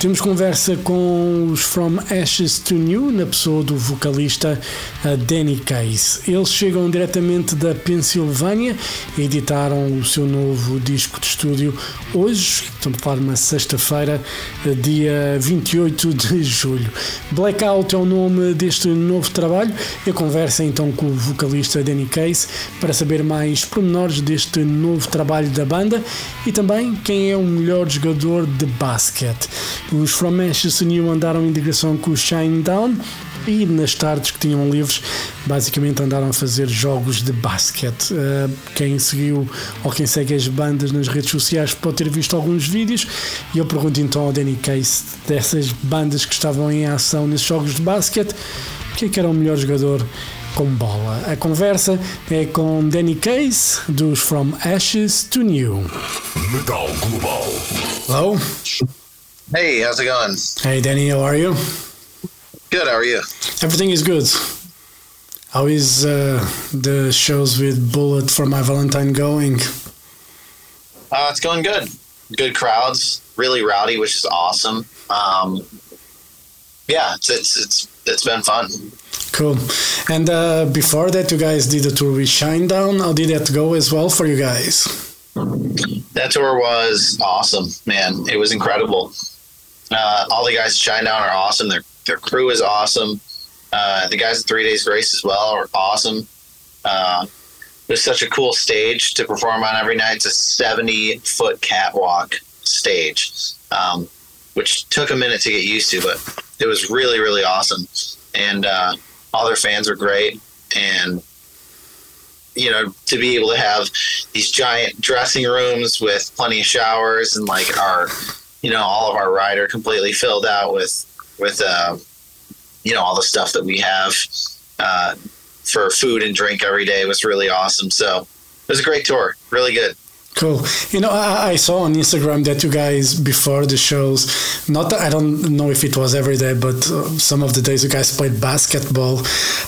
temos conversa com os From Ashes to New, na pessoa do vocalista Danny Case. Eles chegam diretamente da Pensilvânia e editaram o seu novo disco de estúdio hoje, estamos a falar uma sexta-feira, dia 28 de julho. Blackout é o nome deste novo trabalho. Eu converso então com o vocalista Danny Case para saber mais pormenores deste novo trabalho da banda e também quem é o melhor jogador de basquete. Os From Ashes to New andaram em direção com o Shine Down e nas tardes que tinham livres, basicamente andaram a fazer jogos de basquete. Uh, quem seguiu ou quem segue as bandas nas redes sociais pode ter visto alguns vídeos. E eu pergunto então ao Danny Case dessas bandas que estavam em ação nesses jogos de basquete, quem é que era o melhor jogador com bola? A conversa é com Danny Case dos From Ashes to New. Metal Global. Hello. Hey, how's it going? Hey Danny, how are you? Good, how are you? Everything is good. How is uh, the shows with Bullet for My Valentine going? Uh, it's going good. Good crowds, really rowdy, which is awesome. Um, yeah, it's, it's it's it's been fun. Cool. And uh, before that, you guys did a tour with Shinedown. How did that go as well for you guys? That tour was awesome, man. It was incredible. Uh, all the guys at Shinedown are awesome. Their their crew is awesome. Uh, the guys at Three Days Grace as well are awesome. Uh, it's such a cool stage to perform on every night. It's a 70 foot catwalk stage, um, which took a minute to get used to, but it was really, really awesome. And uh, all their fans were great. And, you know, to be able to have these giant dressing rooms with plenty of showers and like our, you know, all of our rider completely filled out with, with, uh, you know, all the stuff that we have uh, for food and drink every day was really awesome. So it was a great tour, really good. Cool. You know, I, I, saw on Instagram that you guys before the shows, not I don't know if it was every day, but uh, some of the days you guys played basketball.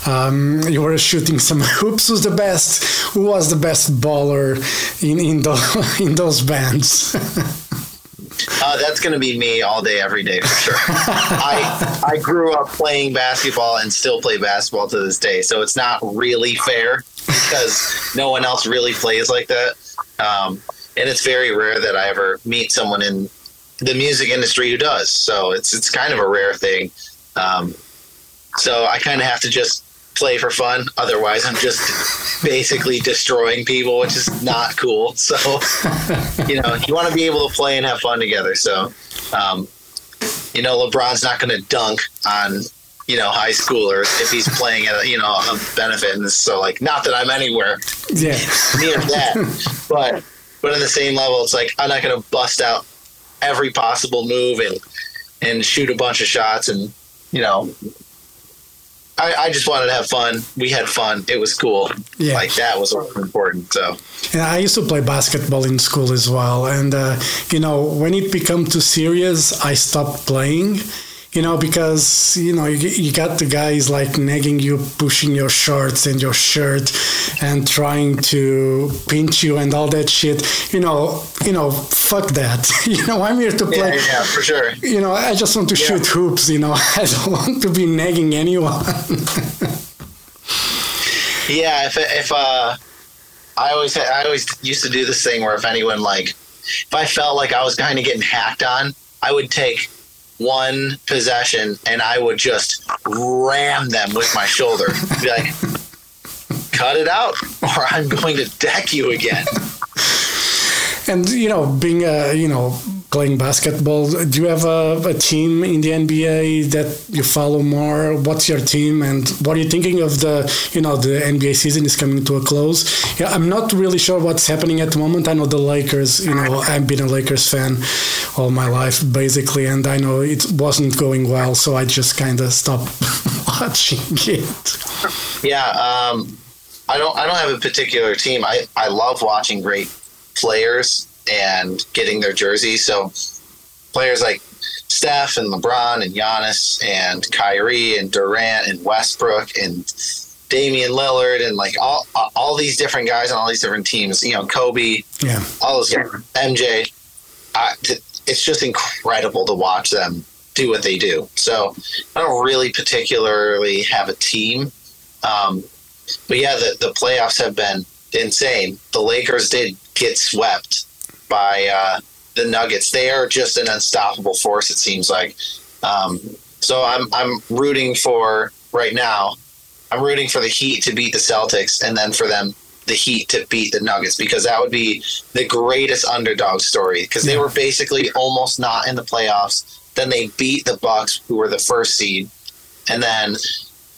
Um, you were shooting some hoops. Who's the best? Who was the best baller in in, the, in those bands? Uh, that's going to be me all day, every day for sure. I I grew up playing basketball and still play basketball to this day, so it's not really fair because no one else really plays like that. Um, and it's very rare that I ever meet someone in the music industry who does. So it's it's kind of a rare thing. Um, so I kind of have to just play for fun. Otherwise, I'm just basically destroying people, which is not cool. So, you know, you want to be able to play and have fun together. So, um, you know, LeBron's not going to dunk on, you know, high schoolers if he's playing at, a, you know, a benefit. And so, like, not that I'm anywhere yeah. near that, but, but in the same level, it's like, I'm not going to bust out every possible move and, and shoot a bunch of shots and, you know, I, I, just wanted to have fun. We had fun. It was cool. Yeah. Like that was important. So. Yeah, I used to play basketball in school as well, and uh, you know when it became too serious, I stopped playing. You know because you know you, you got the guys like nagging you, pushing your shorts and your shirt, and trying to pinch you and all that shit. You know, you know, fuck that. you know, I'm here to play. Yeah, yeah, for sure. You know, I just want to yeah. shoot hoops. You know, I don't want to be nagging anyone. yeah, if if uh, I always I always used to do this thing where if anyone like if I felt like I was kind of getting hacked on, I would take one possession and I would just ram them with my shoulder. Be like, cut it out, or I'm going to deck you again. And you know, being a you know playing basketball, do you have a, a, team in the NBA that you follow more? What's your team, and what are you thinking of the you know the NBA season is coming to a close? Yeah, I'm not really sure what's happening at the moment. I know the Lakers. You know, I've been a Lakers fan all my life basically, and I know it wasn't going well, so I just kind of stopped watching it. Yeah. Um, I don't. I don't have a particular team. I I love watching great players and getting their jerseys. So players like Steph and LeBron and Giannis and Kyrie and Durant and Westbrook and Damian Lillard and like all all these different guys on all these different teams. You know, Kobe, Yeah. all those guys, MJ. I, it's just incredible to watch them do what they do. So I don't really particularly have a team, um, but yeah, the the playoffs have been insane. The Lakers did get swept by uh, the Nuggets. They are just an unstoppable force. It seems like. Um, so I'm I'm rooting for right now. I'm rooting for the Heat to beat the Celtics, and then for them the Heat to beat the Nuggets because that would be the greatest underdog story because they were basically almost not in the playoffs. Then they beat the Bucks, who were the first seed, and then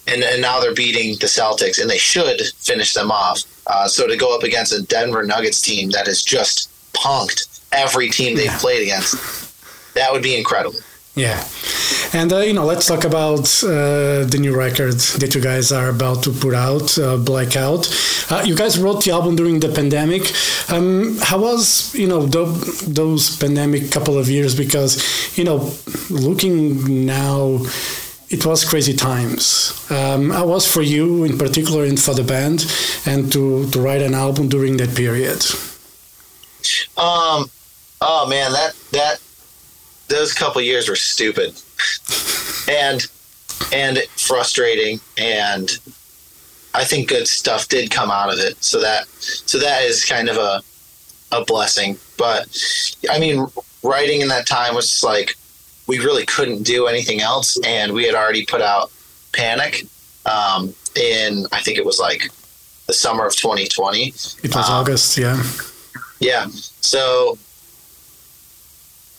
and, and now they're beating the Celtics, and they should finish them off. Uh, so to go up against a Denver Nuggets team that is just punked every team they've Yeah. played against, that would be incredible. Yeah, and uh, you know, let's talk about uh, the new record that you guys are about to put out, uh, Blackout. Uh, you guys wrote the album during the pandemic. Um, how was you know tho- those pandemic couple of years? Because you know, looking now, it was crazy times. Um, how was for you in particular and for the band, and to to write an album during that period? Um, oh man, that that those couple years were stupid, and and frustrating, and I think good stuff did come out of it. So that so that is kind of a a blessing. But I mean, writing in that time was like we really couldn't do anything else, and we had already put out Panic um, in I think it was like the summer of 2020. It was Um, August, yeah. Yeah. So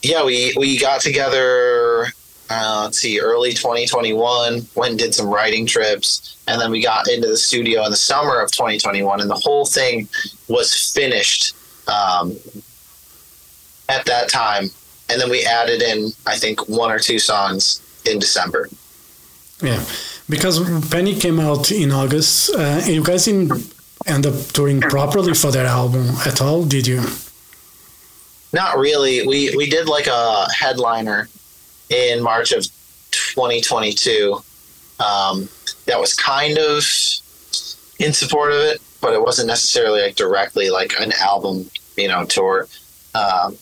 yeah, we we got together. Uh, let's see, early 2021. Went and did some writing trips, and then we got into the studio in the summer of 2021, and the whole thing was finished um, at that time. And then we added in, I think, one or two songs in December. Yeah, because Panic came out in August. Uh, you guys didn't end up touring properly for that album at all, did you? Not really. We we did like a headliner in March of 2022. Um, that was kind of in support of it, but it wasn't necessarily like directly like an album, you know, tour. Um,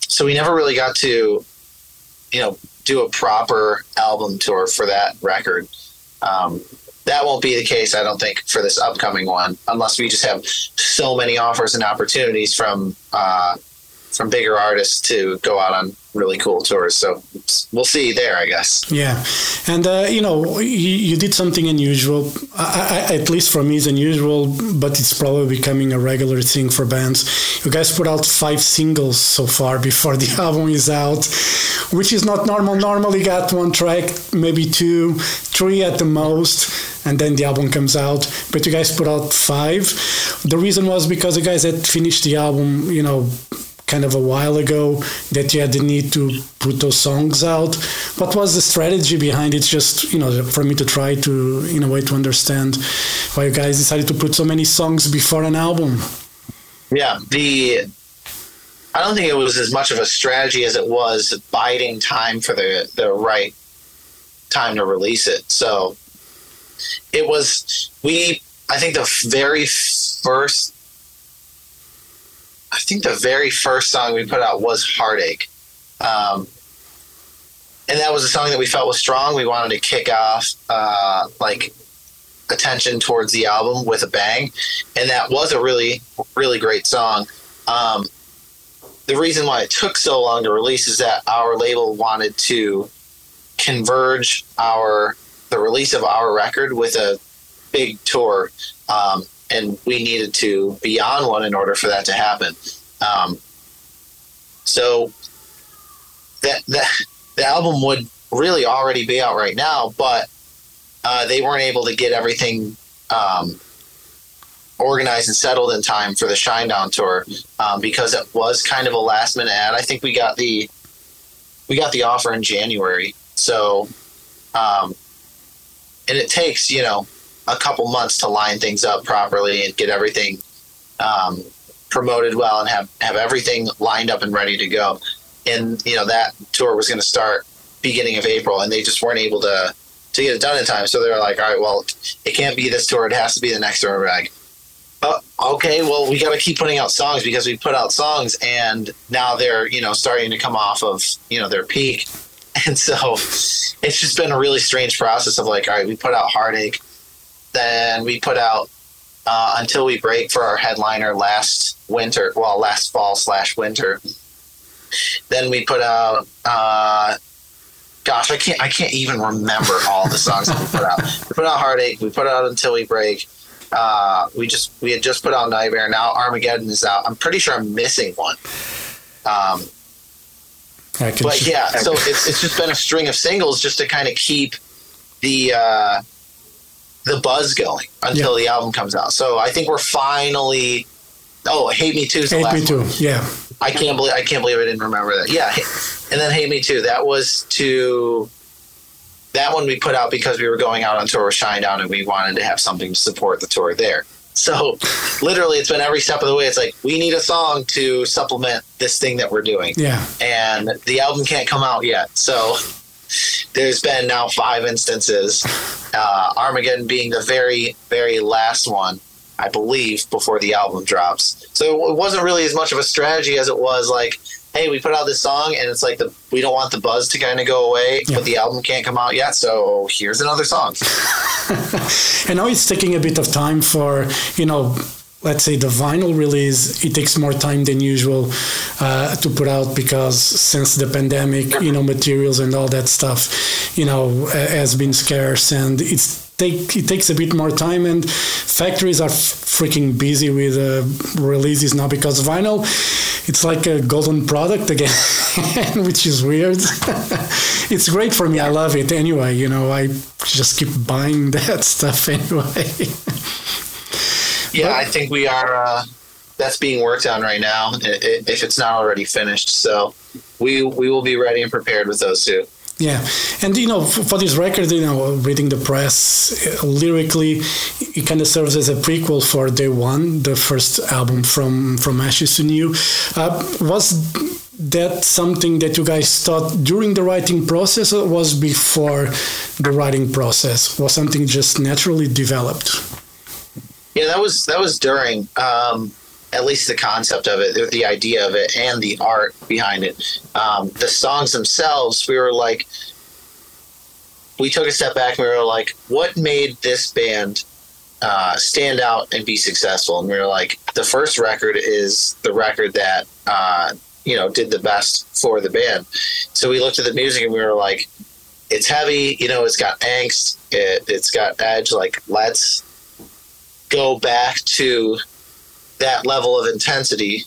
so we never really got to, you know, do a proper album tour for that record. Um, that won't be the case, I don't think, for this upcoming one, unless we just have so many offers and opportunities from uh, from bigger artists to go out on really cool tours. So we'll see there, I guess. Yeah, and uh, you know, you, you did something unusual. I, I, at least for me, it's unusual, but it's probably becoming a regular thing for bands. You guys put out five singles so far before the album is out, which is not normal. Normally, got one track, maybe two, three at the most, and then the album comes out. But you guys put out five. The reason was because you guys had finished the album, you know, kind of a while ago that you had the need to put those songs out. What was the strategy behind it? Just you know, for me to try to in a way to understand why you guys decided to put so many songs before an album. Yeah, the I don't think it was as much of a strategy as it was biding time for the the right time to release it. So it was we I think the very first I think the very first song we put out was Heartache. Um, and that was a song that we felt was strong. We wanted to kick off uh, like attention towards the album with a bang, and that was a really, really great song. Um, the reason why it took so long to release is that our label wanted to converge our the release of our record with a big tour, um, and we needed to be on one in order for that to happen. Um, so that that the album would really already be out right now, but uh, they weren't able to get everything um, organized and settled in time for the Shinedown tour um, because it was kind of a last minute ad. I think we got the we got the offer in January, so um, and it takes you know a couple months to line things up properly and get everything um, promoted well and have have everything lined up and ready to go. and you know that tour was going to start beginning of April, and they just weren't able to to get it done in time. So they're like, all right, well, it can't be this tour; it has to be the next tour. We're like, oh, okay, well, we got to keep putting out songs because we put out songs, and now they're you know starting to come off of you know their peak, and so it's just been a really strange process of like, all right, we put out Heartache, then we put out uh, Until We Break for our headliner last winter, well, last fall slash winter. Then we put out, uh, gosh, I can't, I can't even remember all the songs that we put out. We put out Heartache, we put out Until We Break. Uh, we just, we had just put out Nightmare. Now Armageddon is out. I'm pretty sure I'm missing one. Um, but yeah, so it's, it's just been a string of singles just to kind of keep the uh, the buzz going until the album comes out. So I think we're finally. Oh, Hate Me Too is the Hate last Me Too. one. Yeah. I can't believe I can't believe I didn't remember that. Yeah, and then Hate Me Too. That was to that one we put out because we were going out on tour with Shinedown and we wanted to have something to support the tour there. So literally, it's been every step of the way. It's like we need a song to supplement this thing that we're doing, Yeah. and the album can't come out yet. So there's been now five instances, uh, Armageddon being the very, very last one, I believe, before the album drops. So it wasn't really as much of a strategy as it was like, hey, we put out this song, and it's like the we don't want the buzz to kind of go away, Yeah. but the album can't come out yet. So here's another song. And now it's taking a bit of time for, you know, let's say the vinyl release, it takes more time than usual uh, to put out because since the pandemic, you know, materials and all that stuff, you know, has been scarce and it's take it takes a bit more time and factories are f- freaking busy with uh, releases now because vinyl it's like a golden product again which is weird. It's great for me i love it anyway you know i just keep buying that stuff anyway Yeah, I think we are. Uh, that's being worked on right now, if it's not already finished. So we we will be ready and prepared with those two. Yeah, and you know, for, for this record, you know, reading the press uh, lyrically, it kind of serves as a prequel for Day One, the first album from from Ashes to New. Uh, was that something that you guys thought during the writing process, or was before the writing process? Was something just naturally developed? Yeah, that was that was during um, at least the concept of it, the- idea of it, and the art behind it. Um, the songs themselves, we were like, we took a step back and we were like, what made this band uh, stand out and be successful? And we were like, the first record is the record that uh, you know did the best for the band. So we looked at the music and we were like, it's heavy, you know, it's got angst, it, it's got edge. Like, let's go back to that level of intensity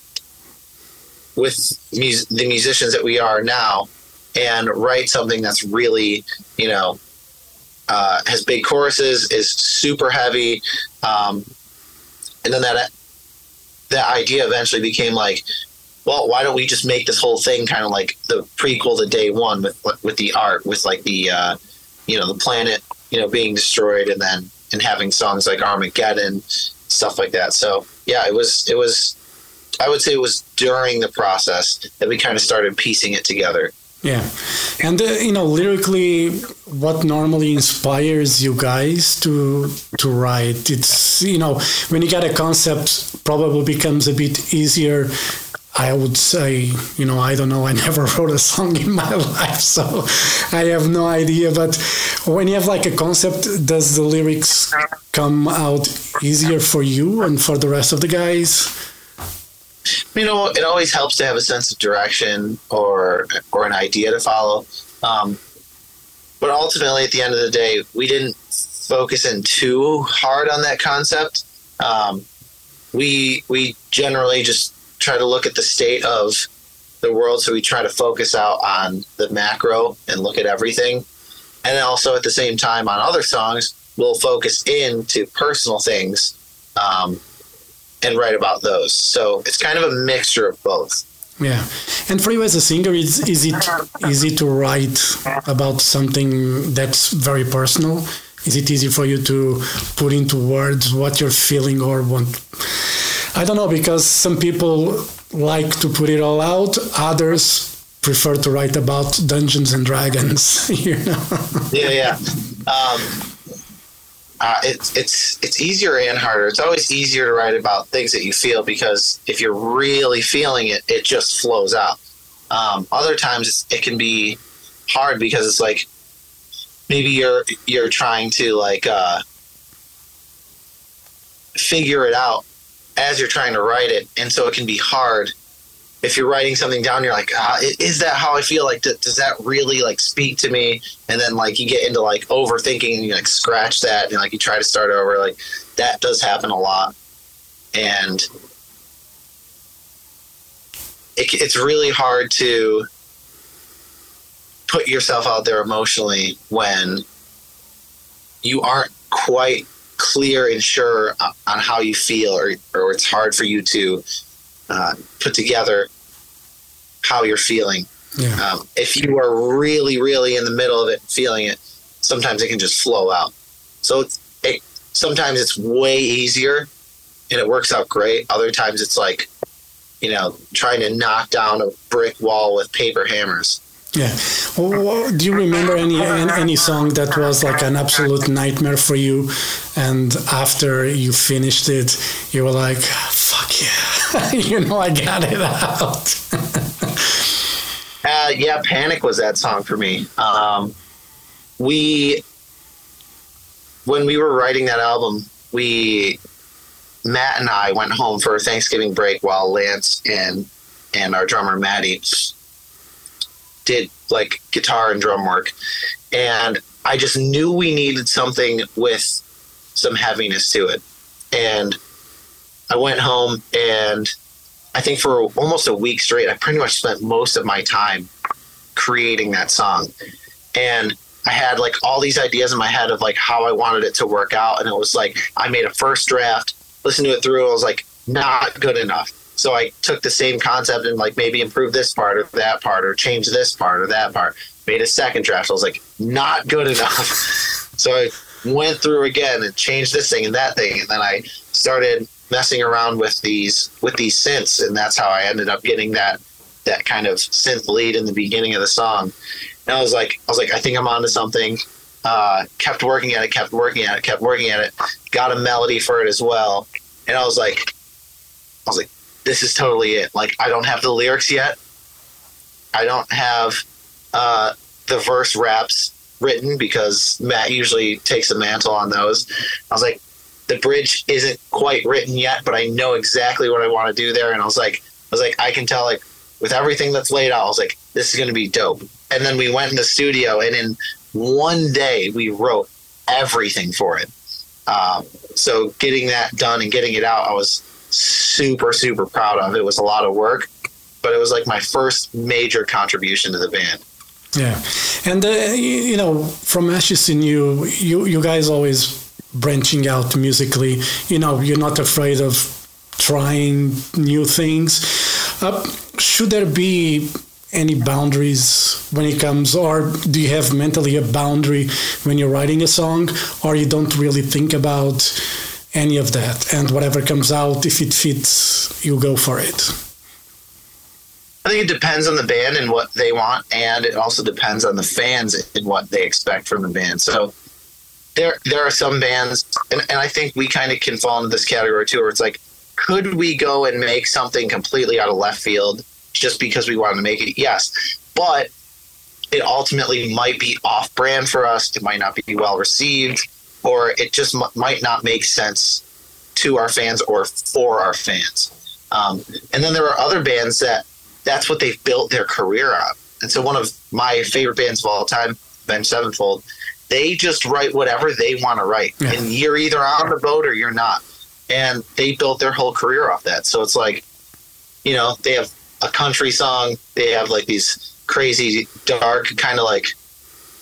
with mus- the musicians that we are now and write something that's really you know uh, has big choruses is super heavy um, and then that that idea eventually became like well why don't we just make this whole thing kind of like the prequel to day one with with the art with like the uh, you know the planet you know being destroyed and then and having songs like Armageddon stuff like that so yeah it was it was I would say it was during the process that we kind of started piecing it together Yeah, and uh, you know, lyrically, what normally inspires you guys to to write? It's you know, when you get a concept, probably becomes a bit easier. I would say, you know, I don't know. I never wrote a song in my life, so I have no idea. But when you have like a concept, does the lyrics come out easier for you and for the rest of the guys? you know it always helps to have a sense of direction or or an idea to follow um, but ultimately at the end of the day we didn't focus in too hard on that concept um, we we generally just try to look at the state of the world so we try to focus out on the macro and look at everything and also at the same time on other songs we'll focus into personal things um, and write about those. So it's kind of a mixture of both. Yeah, and for you as a singer, is is it easy to write about something that's very personal? Is it easy for you to put into words what you're feeling or want? I don't know because some people like to put it all out. Others prefer to write about Dungeons and Dragons. You know? yeah, yeah. Um, uh, it's it's it's easier and harder. It's always easier to write about things that you feel because if you're really feeling it, it just flows out. Um, other times it can be hard because it's like maybe you're you're trying to like uh, figure it out as you're trying to write it, and so it can be hard if you're writing something down, you're like, ah, is that how I feel? Like, does that really like speak to me? And then like you get into like overthinking and you like scratch that and like you try to start over. Like that does happen a lot, and it, it's really hard to put yourself out there emotionally when you aren't quite clear and sure on how you feel, or or it's hard for you to uh, put together how you're feeling. Yeah. Um, if you are really, really in the middle of it, feeling it, sometimes it can just flow out. So it, sometimes it's way easier and it works out great. Other times it's like, you know, trying to knock down a brick wall with paper hammers. Yeah. Well, do you remember any any song that was like an absolute nightmare for you, and after you finished it, you were like, "Fuck yeah!" you know, I got it out. uh, yeah, "Panic" was that song for me. Um, we, when we were writing that album, we Matt and I went home for a Thanksgiving break while Lance and and our drummer Maddie did like guitar and drum work. And I just knew we needed something with some heaviness to it. And I went home and I think for almost a week straight, I pretty much spent most of my time creating that song. And I had like all these ideas in my head of like how I wanted it to work out. And it was like, I made a first draft, listened to it through, I was like, not good enough. So I took the same concept and like maybe improve this part or that part or change this part or that part. Made a second draft. I was like, not good enough. so I went through again and changed this thing and that thing, and then I started messing around with these with these synths, and that's how I ended up getting that that kind of synth lead in the beginning of the song. And I was like, I was like, I think I'm onto something. Uh, kept working at it, kept working at it, kept working at it. Got a melody for it as well, and I was like, I was like, this is totally it. Like I don't have the lyrics yet. I don't have uh, the verse raps written because Matt usually takes the mantle on those. I was like, the bridge isn't quite written yet, but I know exactly what I want to do there. And I was like, I was like, I can tell like with everything that's laid out, I was like, this is going to be dope. And then we went in the studio, and in one day we wrote everything for it. Um, so getting that done and getting it out, I was super super proud of. It was a lot of work, but it was like my first major contribution to the band. Yeah, and uh, you know, from Ashes to New, you you guys always branching out musically. You know, you're not afraid of trying new things. Uh, should there be any boundaries when it comes, or do you have mentally a boundary when you're writing a song, or you don't really think about? Any of that. And whatever comes out, if it fits, you go for it. I think it depends on the band and what they want, and it also depends on the fans and what they expect from the band. So there, there are some bands, and, and I think we kind of can fall into this category too, where it's like, could we go and make something completely out of left field just because we wanted to make it? Yes, but it ultimately might be off-brand for us. It might not be well received or it just m- might not make sense to our fans or for our fans. Um, and then there are other bands that that's what they've built their career on. And so one of my favorite bands of all time, Avenged Sevenfold, they just write whatever they want to write, yeah. and you're either on the boat or you're not. And they built their whole career off that. So it's like, you know, they have a country song, they have like these crazy, dark, kind of like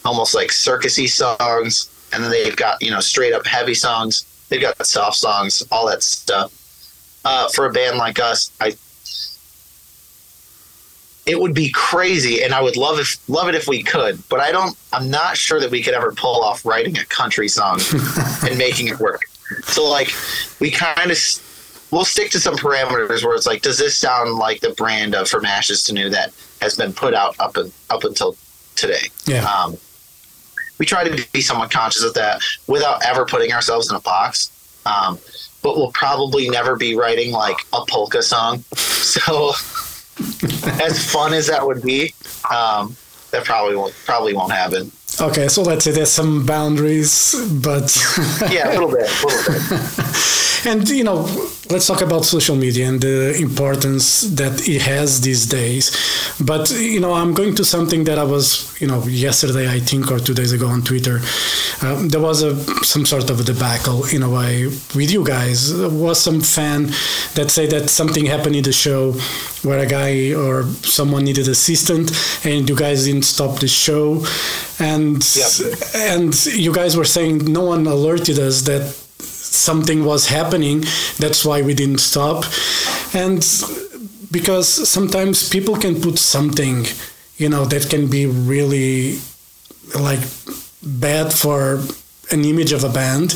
almost like circusy songs and then they've got you know straight up heavy songs. They've got soft songs, all that stuff. Uh, for a band like us, I it would be crazy, and I would love if love it if we could. But I don't. I'm not sure that we could ever pull off writing a country song and making it work. So like, we kind of we'll stick to some parameters where it's like, does this sound like the brand of From Ashes to New that has been put out up and up until today. Yeah. Um, we try to be somewhat conscious of that without ever putting ourselves in a box. Um, but we'll probably never be writing like a polka song. So as fun as that would be, um, that probably won't probably won't happen. Okay, so let's say there's some boundaries, but Yeah, a little bit, a little bit. and you know, let's talk about social media and the importance that it has these days. But you know, I'm going to something that I was, you know, yesterday I think or two days ago on Twitter. Um, there was a some sort of a debacle in a way with you guys. There was some fan that said that something happened in the show where a guy or someone needed assistant and you guys didn't stop the show and Yep. and you guys were saying no one alerted us that something was happening that's why we didn't stop. And because sometimes people can put something you know that can be really like bad for an image of a band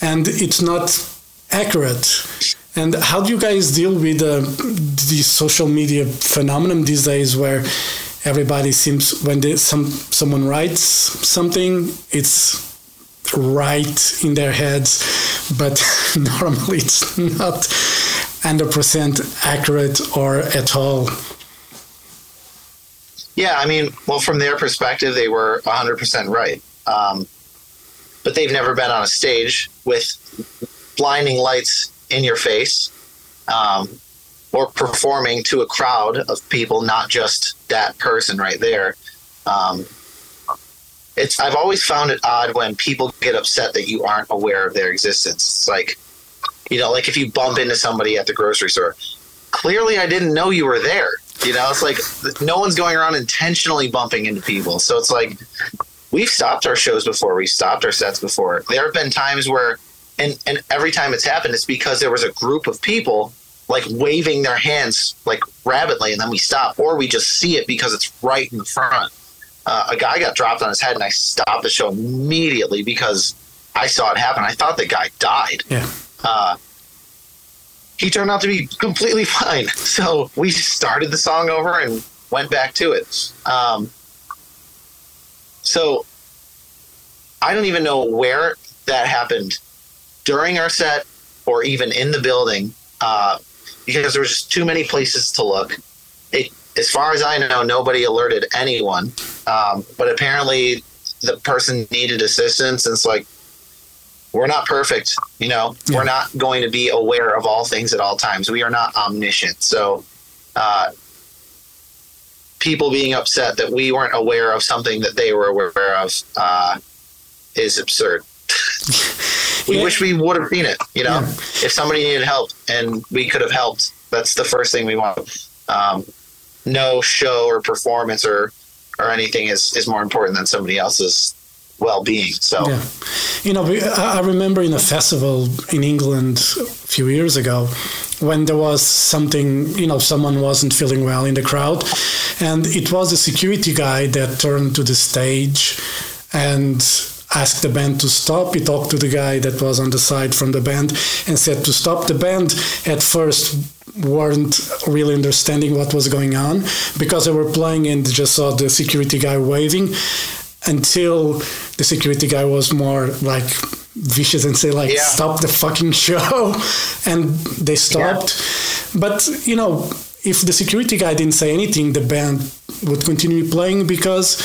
and it's not accurate. And how do you guys deal with uh, the social media phenomenon these days where everybody seems when they, some someone writes something it's right in their heads but normally it's not 100% accurate or at all Yeah, I mean, well, from their perspective, they were 100% right. Um, but they've never been on a stage with blinding lights in your face um, or performing to a crowd of people, not just that person right there. Um, it's I've always found it odd when people get upset that you aren't aware of their existence. It's like, you know, like if you bump into somebody at the grocery store, clearly I didn't know you were there. You know, it's like no one's going around intentionally bumping into people. So it's like we've stopped our shows before, we've stopped our sets before. There have been times where, and and every time it's happened, it's because there was a group of people like waving their hands like rapidly, and then we stop, or we just see it because it's right in the front. Uh, a guy got dropped on his head, and I stopped the show immediately because I saw it happen. I thought the guy died yeah uh, he turned out to be completely fine. So we started the song over and went back to it. Um, so I don't even know where that happened during our set or even in the building uh, because there was just too many places to look. As far as I know, nobody alerted anyone. Um, but apparently, the person needed assistance, and it's like we're not perfect you know Yeah. we're not going to be aware of all things at all times we are not omniscient so uh, people being upset that we weren't aware of something that they were aware of uh, is absurd we Yeah. wish we would have seen it you know Yeah. if somebody needed help and we could have helped that's the first thing we want um, no show or performance or or anything is is more important than somebody else's well-being so. Yeah, you know, I I remember in a festival in England a few years ago when there was something, you know, someone wasn't feeling well in the crowd, and it was a security guy that turned to the stage and asked the band to stop. He talked to the guy that was on the side from the band and said to stop. The band at first weren't really understanding what was going on because they were playing and just saw the security guy waving until the security guy was more like vicious and say like Yeah. stop the fucking show and they stopped but you know if the security guy didn't say anything the band would continue playing because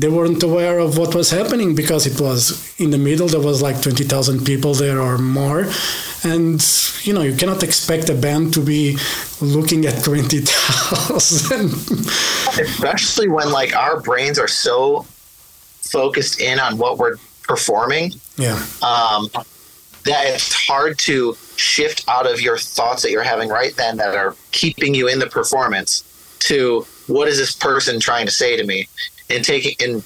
they weren't aware of what was happening because it was in the middle there was like 20,000 people there or more. And you know you cannot expect a band to be looking at 20,000 especially when like our brains are so focused in on what we're performing. Yeah. Um, that it's hard to shift out of your thoughts that you're having right then that are keeping you in the performance to what is this person trying to say to me and taking and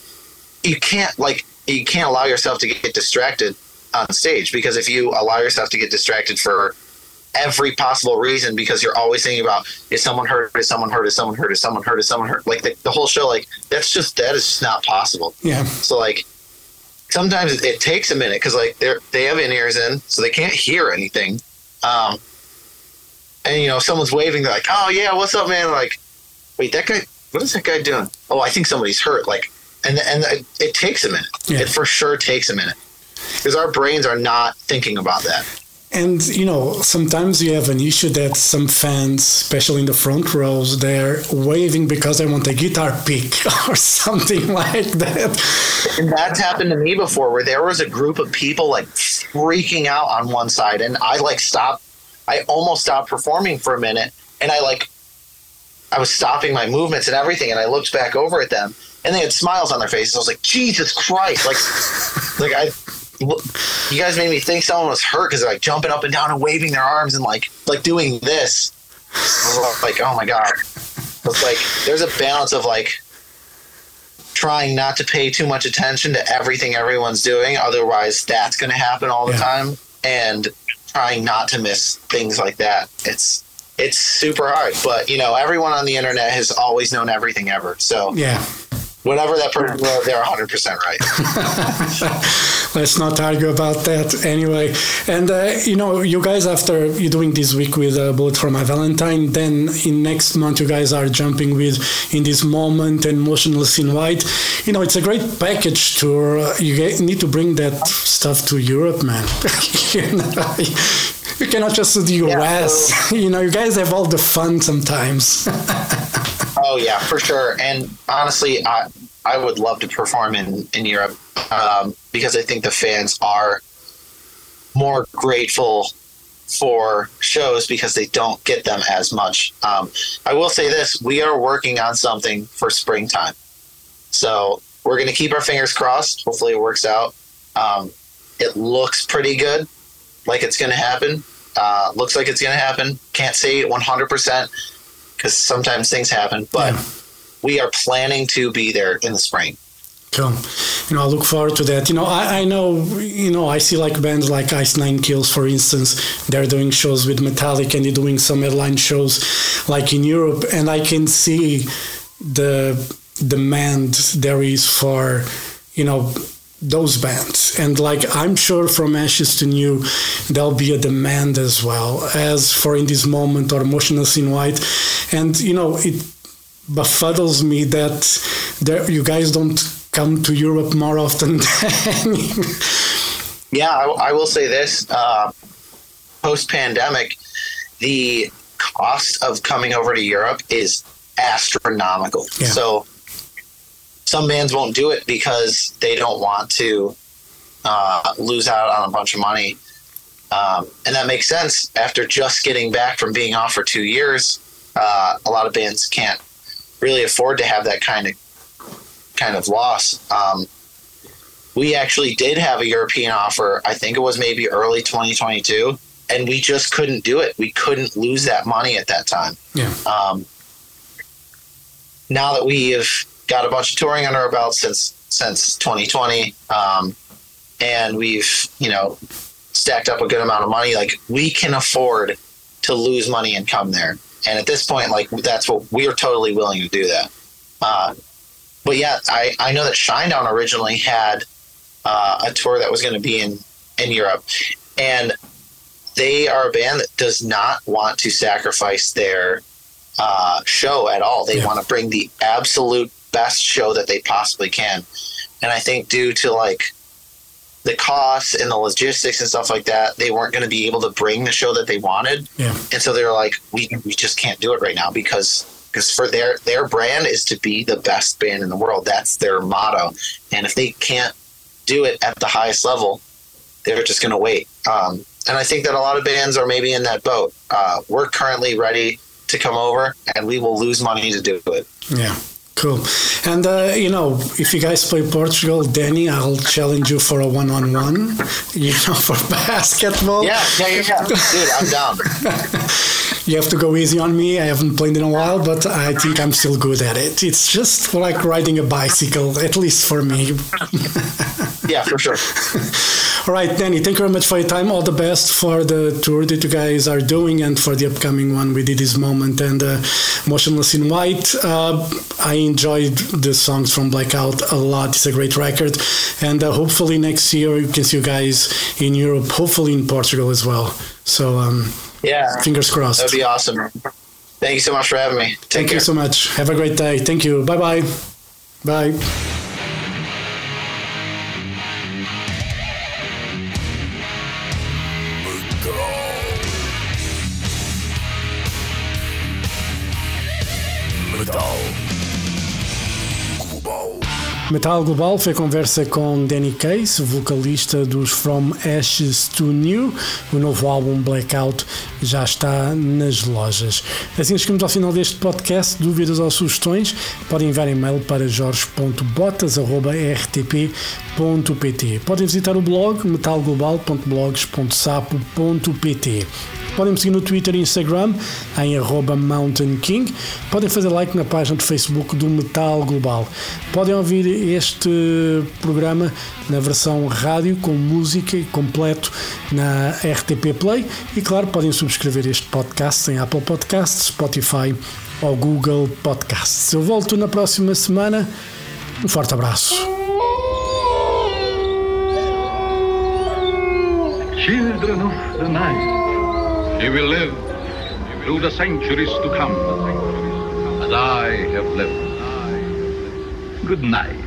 you can't like you can't allow yourself to get distracted on stage because if you allow yourself to get distracted for every possible reason because you're always thinking about is someone hurt? Is someone hurt? Is someone hurt? Is someone hurt? Is someone hurt? Like the, the whole show like that's just that is just not possible. Yeah. So like sometimes it, it takes a minute because like they're they have in ears in, so they can't hear anything. Um, and you know, someone's waving, they're like, "Oh yeah, what's up, man?" Like, wait, that guy what is that guy doing? Oh, I think somebody's hurt. Like, and and it, takes a minute. Yeah. It for sure takes a minute because our brains are not thinking about that. And you know, sometimes you have an issue that some fans, especially in the front rows, they're waving because they want a guitar pick or something like that. And that's happened to me before, where there was a group of people like freaking out on one side, and I like stopped. I almost stopped performing for a minute, and I like, I was stopping my movements and everything, and I looked back over at them, and they had smiles on their faces. I was like, Jesus Christ! Like, like I, you guys made me think someone was hurt because they're like jumping up and down and waving their arms and like like doing this. I was like, oh my god! It's like there's a balance of like trying not to pay too much attention to everything everyone's doing. Otherwise, that's going to happen all the Yeah. time. And trying not to miss things like that. It's it's super hard. But you know, everyone on the internet has always known everything ever. So Yeah. whatever that person wrote, they're 100 percent right. Let's not argue about that anyway. And uh, you know, you guys, after you're doing this week with uh, Bullet for My Valentine, then in next month you guys are jumping with In This Moment and Motionless in White. You know, it's a great package tour. Uh, You get, need to bring that stuff to Europe, man. you, know, you cannot just do the US. you know, you guys have all the fun sometimes. Oh yeah, for sure. And honestly, I I would love to perform in in Europe um, because I think the fans are more grateful for shows because they don't get them as much. Um, I will say this: we are working on something for springtime, so we're going to keep our fingers crossed. Hopefully, it works out. Um, it looks pretty good, like it's going to happen. Uh, looks like it's going to happen. Can't say 100 percent because sometimes things happen, but Yeah. we are planning to be there in the spring. Cool. You know, I look forward to that. You know, I, I know, you know, I see like bands like Ice Nine Kills, for instance, they're doing shows with Metallica and they're doing some headline shows like in Europe, and I can see the demand there is for, you know, those bands. And like, I'm sure from Ashes to New, there'll be a demand as well as for In This Moment or Motionless in White. And, you know, it befuddles me that there, you guys don't come to Europe more often than Yeah, I, I will say this: uh, post pandemic, the cost of coming over to Europe is astronomical. Yeah. So some bands won't do it because they don't want to uh, lose out on a bunch of money. Um, and that makes sense. After just getting back from being off for two years, uh, a lot of bands can't really afford to have that kind of kind of loss. Um, we actually did have a European offer. I think it was maybe early 2022, and we just couldn't do it. We couldn't lose that money at that time. yeah, Um, now that we have got a bunch of touring under our belt since since 2020, um, and we've you know stacked up a good amount of money, like we can afford to lose money and come there. And at this point, like that's what we are totally willing to do that. Uh, but yeah, I, I know that Shinedown originally had uh, a tour that was going to be in in Europe, and they are a band that does not want to sacrifice their uh, show at all. They Yeah. want to bring the absolute best show that they possibly can, and I think due to like the costs and the logistics and stuff like that, they weren't going to be able to bring the show that they wanted yeah, and so they're like, we we just can't do it right now because because for their their brand is to be the best band in the world. That's their motto, and if they can't do it at the highest level, they're just going to wait. Um, and I think that a lot of bands are maybe in that boat. Uh, we're currently ready to come over, and we will lose money to do it. yeah. Cool. And uh, you know, if you guys play Portugal, Danny, I'll challenge you for a one-on-one. You know, for basketball. Yeah, yeah, yeah, yeah. dude, I'm down. You have to go easy on me. I haven't played in a while, but I think I'm still good at it. It's just like riding a bicycle, at least for me. Yeah, for sure. All right, Danny, thank you very much for your time. All the best for the tour that you guys are doing and for the upcoming one we did this moment and uh, Motionless in White. Uh, I enjoyed the songs from Blackout a lot. It's a great record. And uh, hopefully next year you can see you guys in Europe, hopefully in Portugal as well. So um, Yeah, fingers crossed. that'd be awesome. Thank you so much for having me. Take Thank care. you so much. Have a great day. Thank you. Bye bye bye. Metal Global foi conversa com Danny Case, vocalista dos From Ashes to New. O novo álbum Blackout já está nas lojas. Assim chegamos ao final deste podcast. Dúvidas ou sugestões? Podem enviar e-mail para jorge.botas.rtp.pt. Podem visitar o blog metalglobal.blogs.sapo.pt. Podem me seguir no Twitter e Instagram em arroba Mountain King. Podem fazer like na página do Facebook do Metal Global. Podem ouvir este programa na versão rádio com música completo na RTP Play e claro podem subscrever este podcast em Apple Podcasts, Spotify ou Google Podcasts. Eu volto na próxima semana. Um forte abraço. Children of the night, you will live through the centuries to come, as I have lived. Good night.